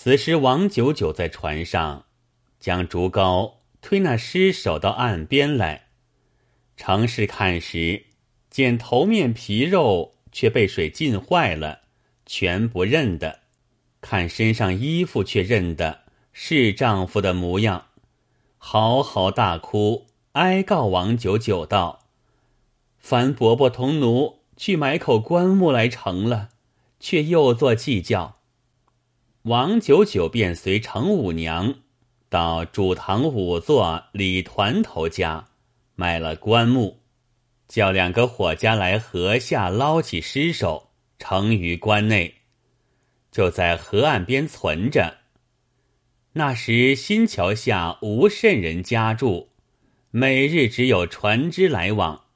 此时王九九在船上，将竹篙推那尸首到岸边来。程氏看时，见头面皮肉却被水浸坏了，全不认得；看身上衣服却认得是丈夫的模样，嚎嚎大哭，哀告王九九道：“烦伯伯同奴去买口棺木来成了，却又做计较。”王九九便随程五娘到主堂五座李团头家买了棺木，叫两个伙家来河下捞起尸首，盛于棺内，就在河岸边存着。那时新桥下无甚人家住，每日只有船只来往。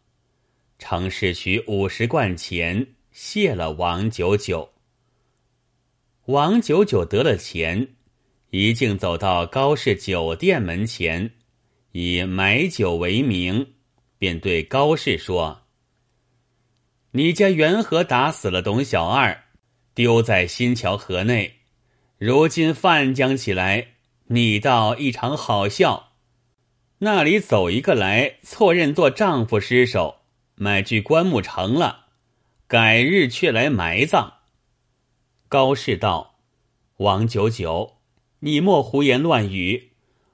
程氏取五十贯钱谢了王九九。王九九得了钱，一径走到高氏酒店门前，以买酒为名，便对高氏说：“你家元和打死了董小二，丢在新桥河内。如今范江起来，你倒一场好笑。那里走一个来，错认做丈夫尸首，买具棺木成了，改日却来埋葬。”高氏道：“王九九，你莫胡言乱语。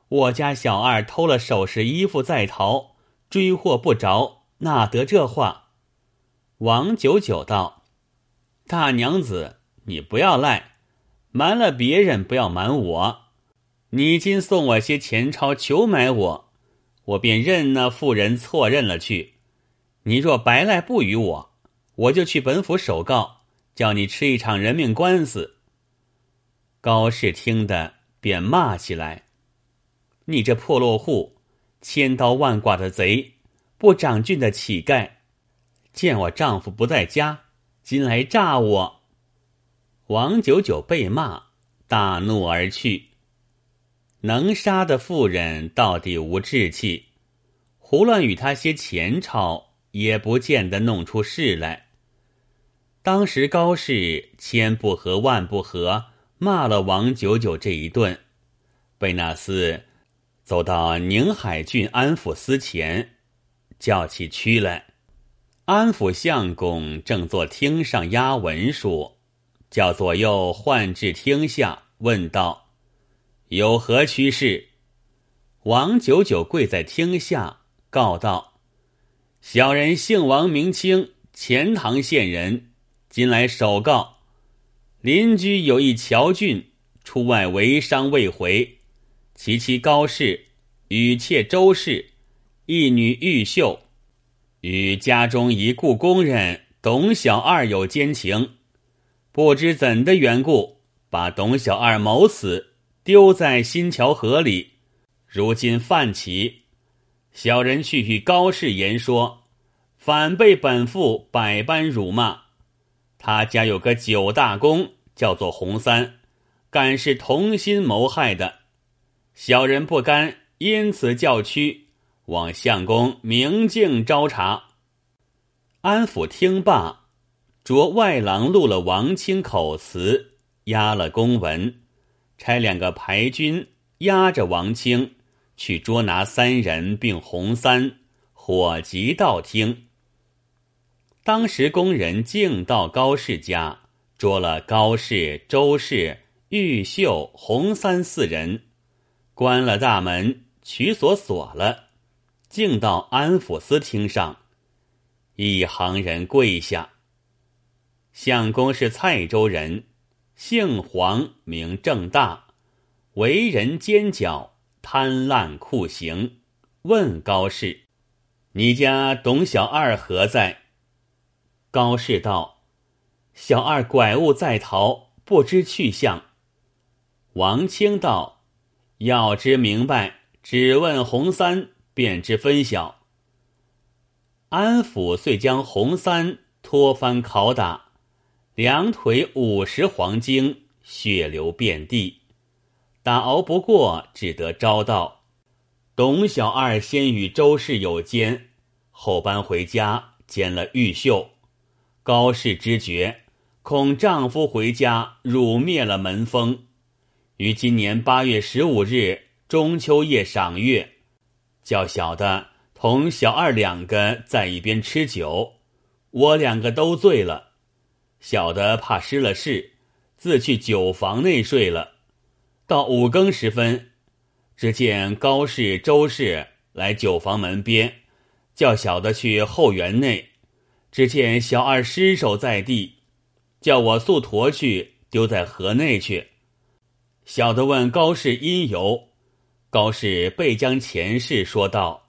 我家小二偷了首饰衣服在逃，追获不着，哪得这话？”王九九道：“大娘子，你不要赖，瞒了别人，不要瞒我。你今送我些钱钞，求买我，我便认那妇人错认了去。你若白赖不与我，我就去本府首告。”叫你吃一场人命官司。高氏听得便骂起来：“你这破落户，千刀万剐的贼，不长俊的乞丐，见我丈夫不在家，今来诈我。”王九九被骂，大怒而去。能杀的妇人到底无志气，胡乱与他些钱钞，也不见得弄出事来。当时高氏千不和万不和，骂了王九九这一顿，被那厮走到宁海郡安抚司前，叫起屈来。安抚相公正坐厅上押文书，叫左右唤至厅下，问道：“有何趋势？”王九九跪在厅下，告道：“小人姓王，名清，钱塘县人。”今来首告，邻居有一乔俊出外为商未回，其妻高氏与妾周氏，一女玉秀，与家中一雇工人董小二有奸情，不知怎的缘故，把董小二谋死，丢在新桥河里。如今犯起，小人去与高氏言说，反被本妇百般辱骂。他家有个九大公，叫做洪三，敢是同心谋害的。小人不甘，因此叫屈，望相公明镜招查。安抚听罢，着外郎录了王清口词，押了公文，差两个排军押着王清去捉拿三人，并洪三，火急到听。当时工人径到高氏家，捉了高氏、周氏、玉秀、洪三四人，关了大门，取锁锁了，径到安抚司厅上，一行人跪下。相公是蔡州人，姓黄，名正大，为人奸狡，贪滥酷刑。问高氏：“你家董小二何在？”高氏道：“小二拐物在逃，不知去向。”王清道：“要知明白，只问洪三，便知分晓。”安抚遂将洪三拖翻拷打，两腿五十黄精，血流遍地，打熬不过，只得招道：“董小二先与周氏有奸，后搬回家奸了玉秀。”高氏知觉，恐丈夫回家辱灭了门风，于今年八月十五日中秋夜赏月，叫小的同小二两个在一边吃酒，我两个都醉了。小的怕失了事，自去酒房内睡了。到五更时分，只见高氏、周氏来酒房门边，叫小的去后园内。只见小二尸首在地，叫我速驮去丢在河内去。小的问高氏因由，高氏备将前事说道：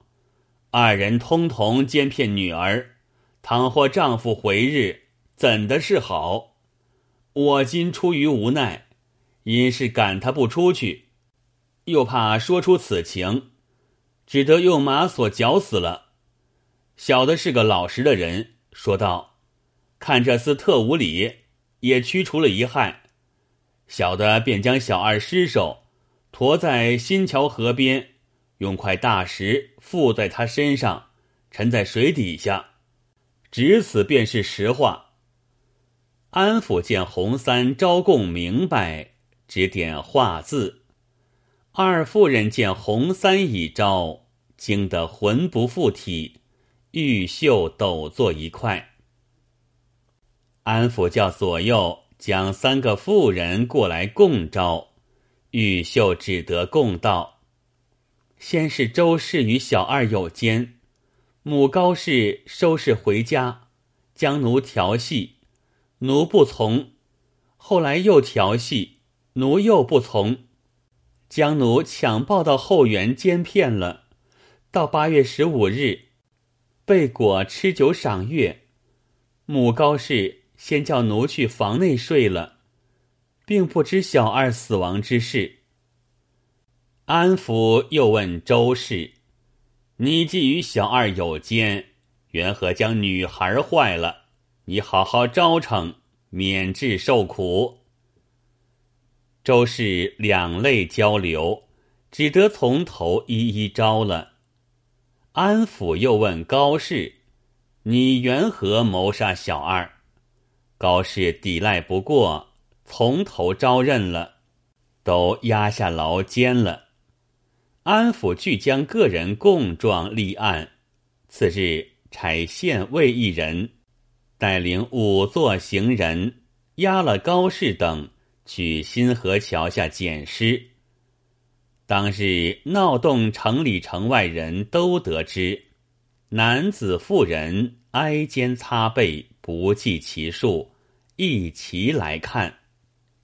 二人通同奸骗女儿，倘或丈夫回日。怎的是好？我今出于无奈，因是赶他不出去，又怕说出此情，只得用马索绞死了。小的是个老实的人，说道：“看这厮特无礼，也驱除了一害。”小的便将小二尸首驮在新桥河边，用块大石附在他身上，沉在水底下。只此便是实话。安抚见洪三招供明白，指点画字。二夫人见洪三已招，惊得魂不附体，玉秀抖作一块。安抚叫左右将三个妇人过来共招，玉秀只得共道：先是周氏与小二有奸，母高氏收拾回家，将奴调戏。奴不从，后来又调戏，奴又不从，将奴强抱到后园奸骗了。到八月十五日，被果吃酒赏月，母高氏先叫奴去房内睡了，并不知小二死亡之事。安抚又问周氏：“你既与小二有奸，缘何将女孩坏了？”你好好招惩，免至受苦。周氏两泪交流，只得从头一一招了。安抚又问高氏：“你缘何谋杀小二？”高氏抵赖不过，从头招认了，都押下牢监了。安抚俱将个人供状立案。次日，差县尉一人。带领五座行人押了高氏等去新河桥下捡尸。当日闹动城里城外人都得知，男子妇人挨肩擦背，不计其数，一齐来看，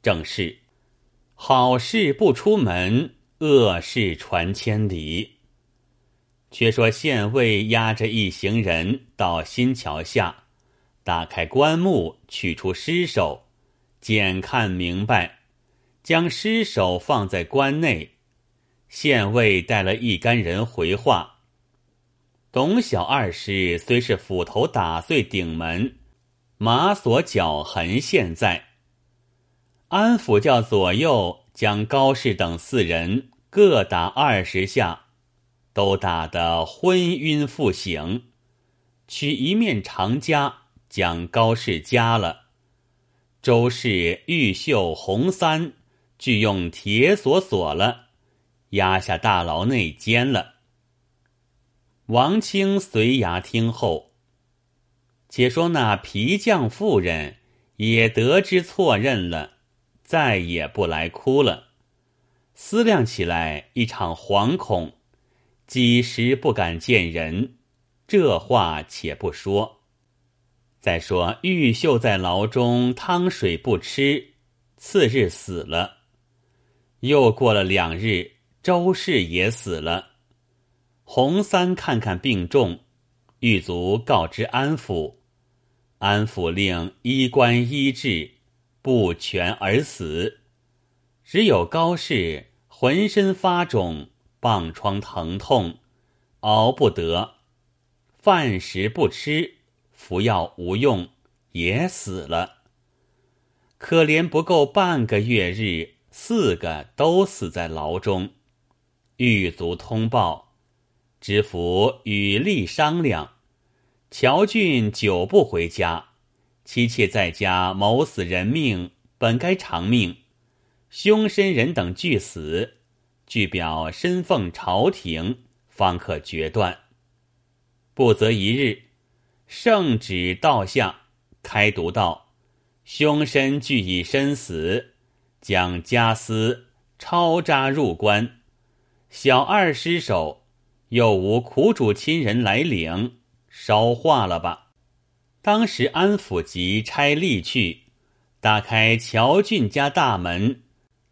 正是好事不出门，恶事传千里。却说县尉押着一行人到新桥下。打开棺木，取出尸首，检看明白，将尸首放在棺内。县尉带了一干人回话：董小二尸虽是斧头打碎顶门，马锁脚痕现在。安抚教左右将高氏等四人各打二十下，都打得昏晕复醒，取一面长枷。将高氏夹了，周氏、玉秀、洪三俱用铁锁锁了，押下大牢内监了。王清随衙听后，且说那皮匠妇人也得知错认了，再也不来哭了。思量起来，一场惶恐，几时不敢见人。这话且不说。再说玉秀在牢中汤水不吃，次日死了。又过了两日，周氏也死了。洪三看看病重，狱卒告知安抚，安抚令医官医治，不全而死。只有高氏浑身发肿，棒疮疼痛，熬不得，饭食不吃。服药无用，也死了。可怜不够半个月日，四个都死在牢中。狱卒通报，知府与吏商量。乔俊久不回家，妻妾在家谋死人命，本该偿命。凶身人等俱死，据表身奉朝廷，方可决断。不则一日，圣旨到下，开读道：凶身俱已身死，将家私抄扎入关。小二失手，又无苦主亲人来领，烧化了吧。当时安抚及差吏去，打开乔俊家大门。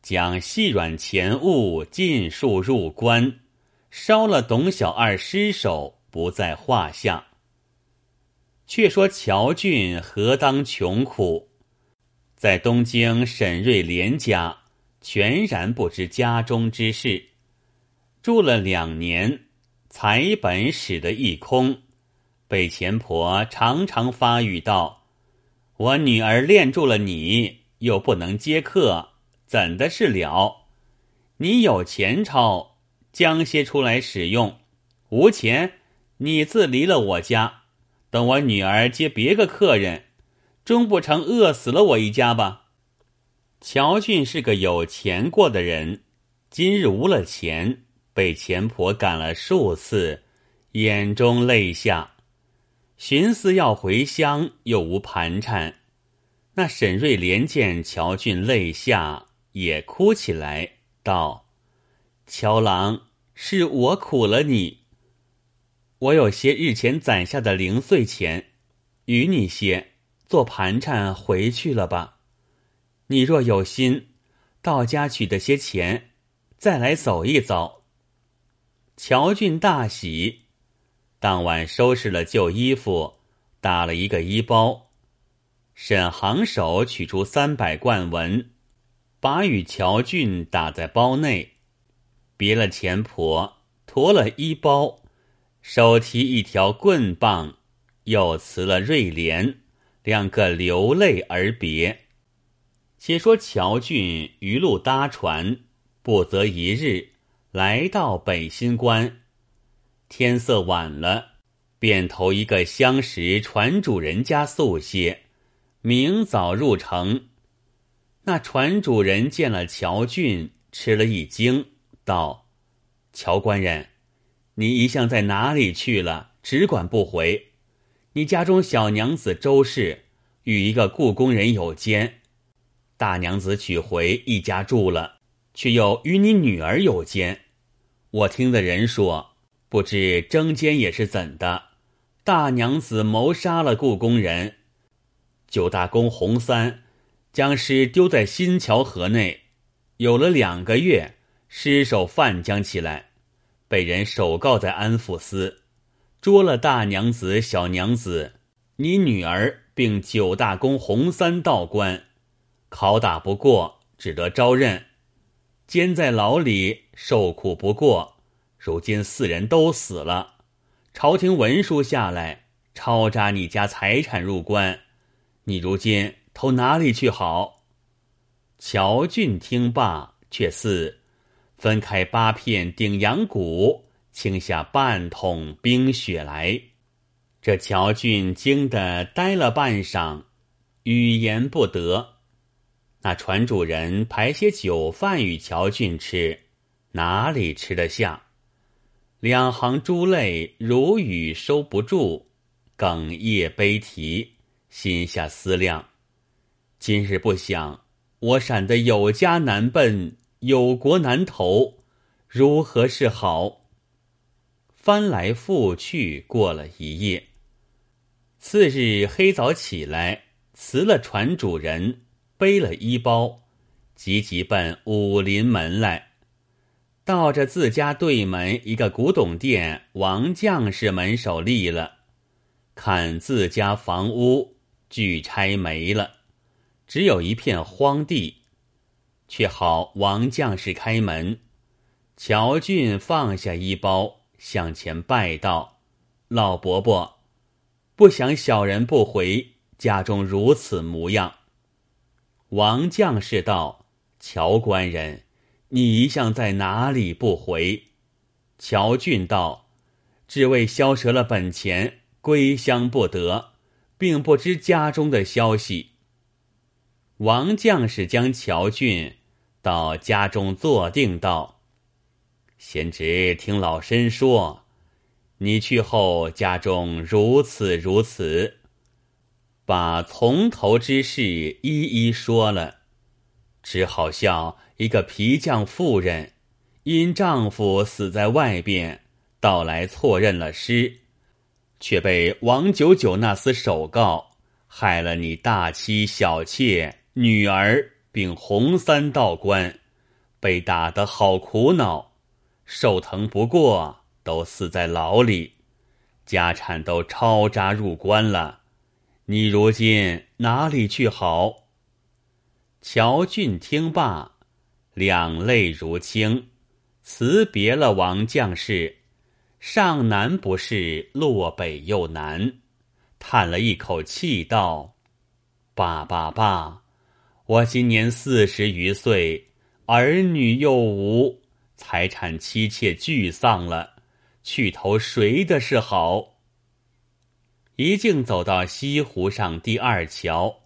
将细软钱物尽数入关，烧了董小二尸首不在话下。却说乔俊何当穷苦，在东京沈瑞莲家全然不知家中之事，住了两年，财本使得一空，被钱婆常常发语道：“我女儿恋住了你，又不能接客。”怎的是了？你有钱钞，将些出来使用；无钱，你自离了我家，等我女儿接别个客人，终不成饿死了我一家吧？乔俊是个有钱过的人，今日无了钱，被钱婆赶了数次，眼中泪下，寻思要回乡，又无盘缠。那沈瑞莲见乔俊泪下。也哭起来，道：“乔郎，是我苦了你。我有些日前攒下的零碎钱，与你些做盘缠回去了吧。你若有心，到家取得些钱，再来走一走。”乔俊大喜，当晚收拾了旧衣服，打了一个衣包。沈行手取出三百贯文。把与乔俊打在包内，别了钱婆，驮了衣包，手提一条棍棒，又辞了瑞莲，两个流泪而别。且说乔俊余路搭船，不择一日，来到北新关。天色晚了，便投一个相识船主人家宿歇，明早入城。那船主人见了乔俊，吃了一惊，道：“乔官人，你一向在哪里去了？只管不回。你家中小娘子周氏与一个故宫人有奸，大娘子娶回一家住了，却又与你女儿有奸。我听的人说，不知征奸也是怎的。大娘子谋杀了故宫人，九大公洪三。”将尸丢在新桥河内，有了两个月，尸首泛江起来，被人首告在安抚司，捉了大娘子、小娘子，你女儿并九大公洪三道官，拷打不过，只得招认，监在牢里受苦不过，如今四人都死了，朝廷文书下来，抄扎你家财产入关，你如今。投哪里去好？乔俊听罢，却似分开八片顶阳骨，倾下半桶冰雪来。这乔俊惊得呆了半晌，语言不得。那船主人排些酒饭与乔俊吃，哪里吃得下？两行珠泪如雨收不住，哽咽悲啼，心下思量。今日不想，我闪得有家难奔，有国难投，如何是好？翻来覆去过了一夜。次日黑早起来，辞了船主人，背了衣包，急急奔武林门来。到这自家对门一个古董店，王将士门首立了，看自家房屋俱拆没了。只有一片荒地，却好王将士开门。乔俊放下衣包，向前拜道：“老伯伯，不想小人不回，家中如此模样。”王将士道：“乔官人，你一向在哪里不回？”乔俊道：“只为消折了本钱，归乡不得，并不知家中的消息。”王将士将乔俊到家中坐定道：“贤侄听老身说，你去后家中如此如此，把从头之事一一说了。只好笑一个皮匠妇人，因丈夫死在外边，到来错认了尸，却被王九九那厮首告。”害了你大妻、小妾、女儿，并红三道官，被打得好苦恼，受疼不过，都死在牢里，家产都抄扎入关了。你如今哪里去好？乔俊听罢，两泪如倾，辞别了王将士，上南不是，落北又难。叹了一口气，道：“爸爸爸，我今年四十余岁，儿女又无，财产妻妾俱丧了，去投谁的是好？”一径走到西湖上第二桥，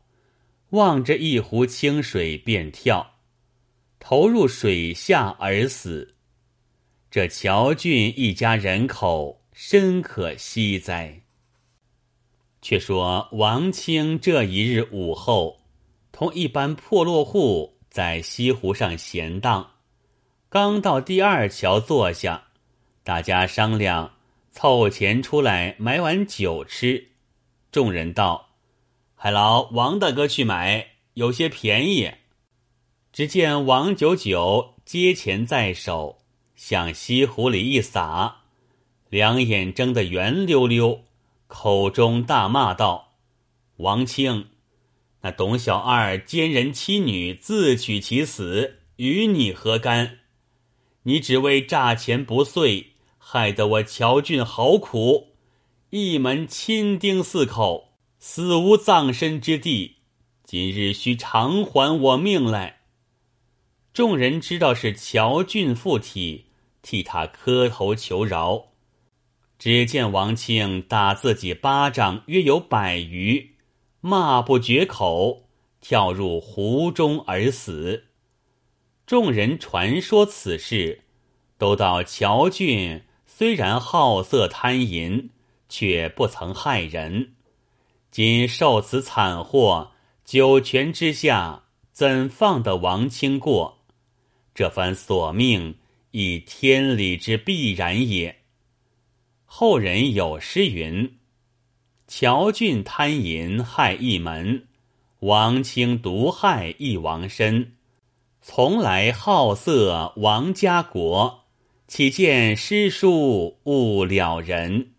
望着一湖清水便跳，投入水下而死。这乔俊一家人口，深可惜哉。却说王清这一日午后，同一般破落户在西湖上闲荡，刚到第二桥坐下，大家商量凑钱出来买碗酒吃。众人道：“还劳王大哥去买，有些便宜。”只见王九九接钱在手，向西湖里一撒，两眼睁得圆溜溜。口中大骂道：“王清，那董小二奸人妻女，自取其死，与你何干？你只为诈钱不遂，害得我乔俊好苦，一门亲丁四口死无葬身之地，今日须偿还我命来。”众人知道是乔俊附体，替他磕头求饶。只见王庆打自己巴掌，约有百余，骂不绝口，跳入湖中而死。众人传说此事，都道乔俊虽然好色贪淫，却不曾害人。今受此惨祸，九泉之下怎放得王清过？这番索命，以天理之必然也。后人有诗云：“乔俊贪淫害一门，王清毒害一王身。从来好色王家国，岂见诗书误了人。”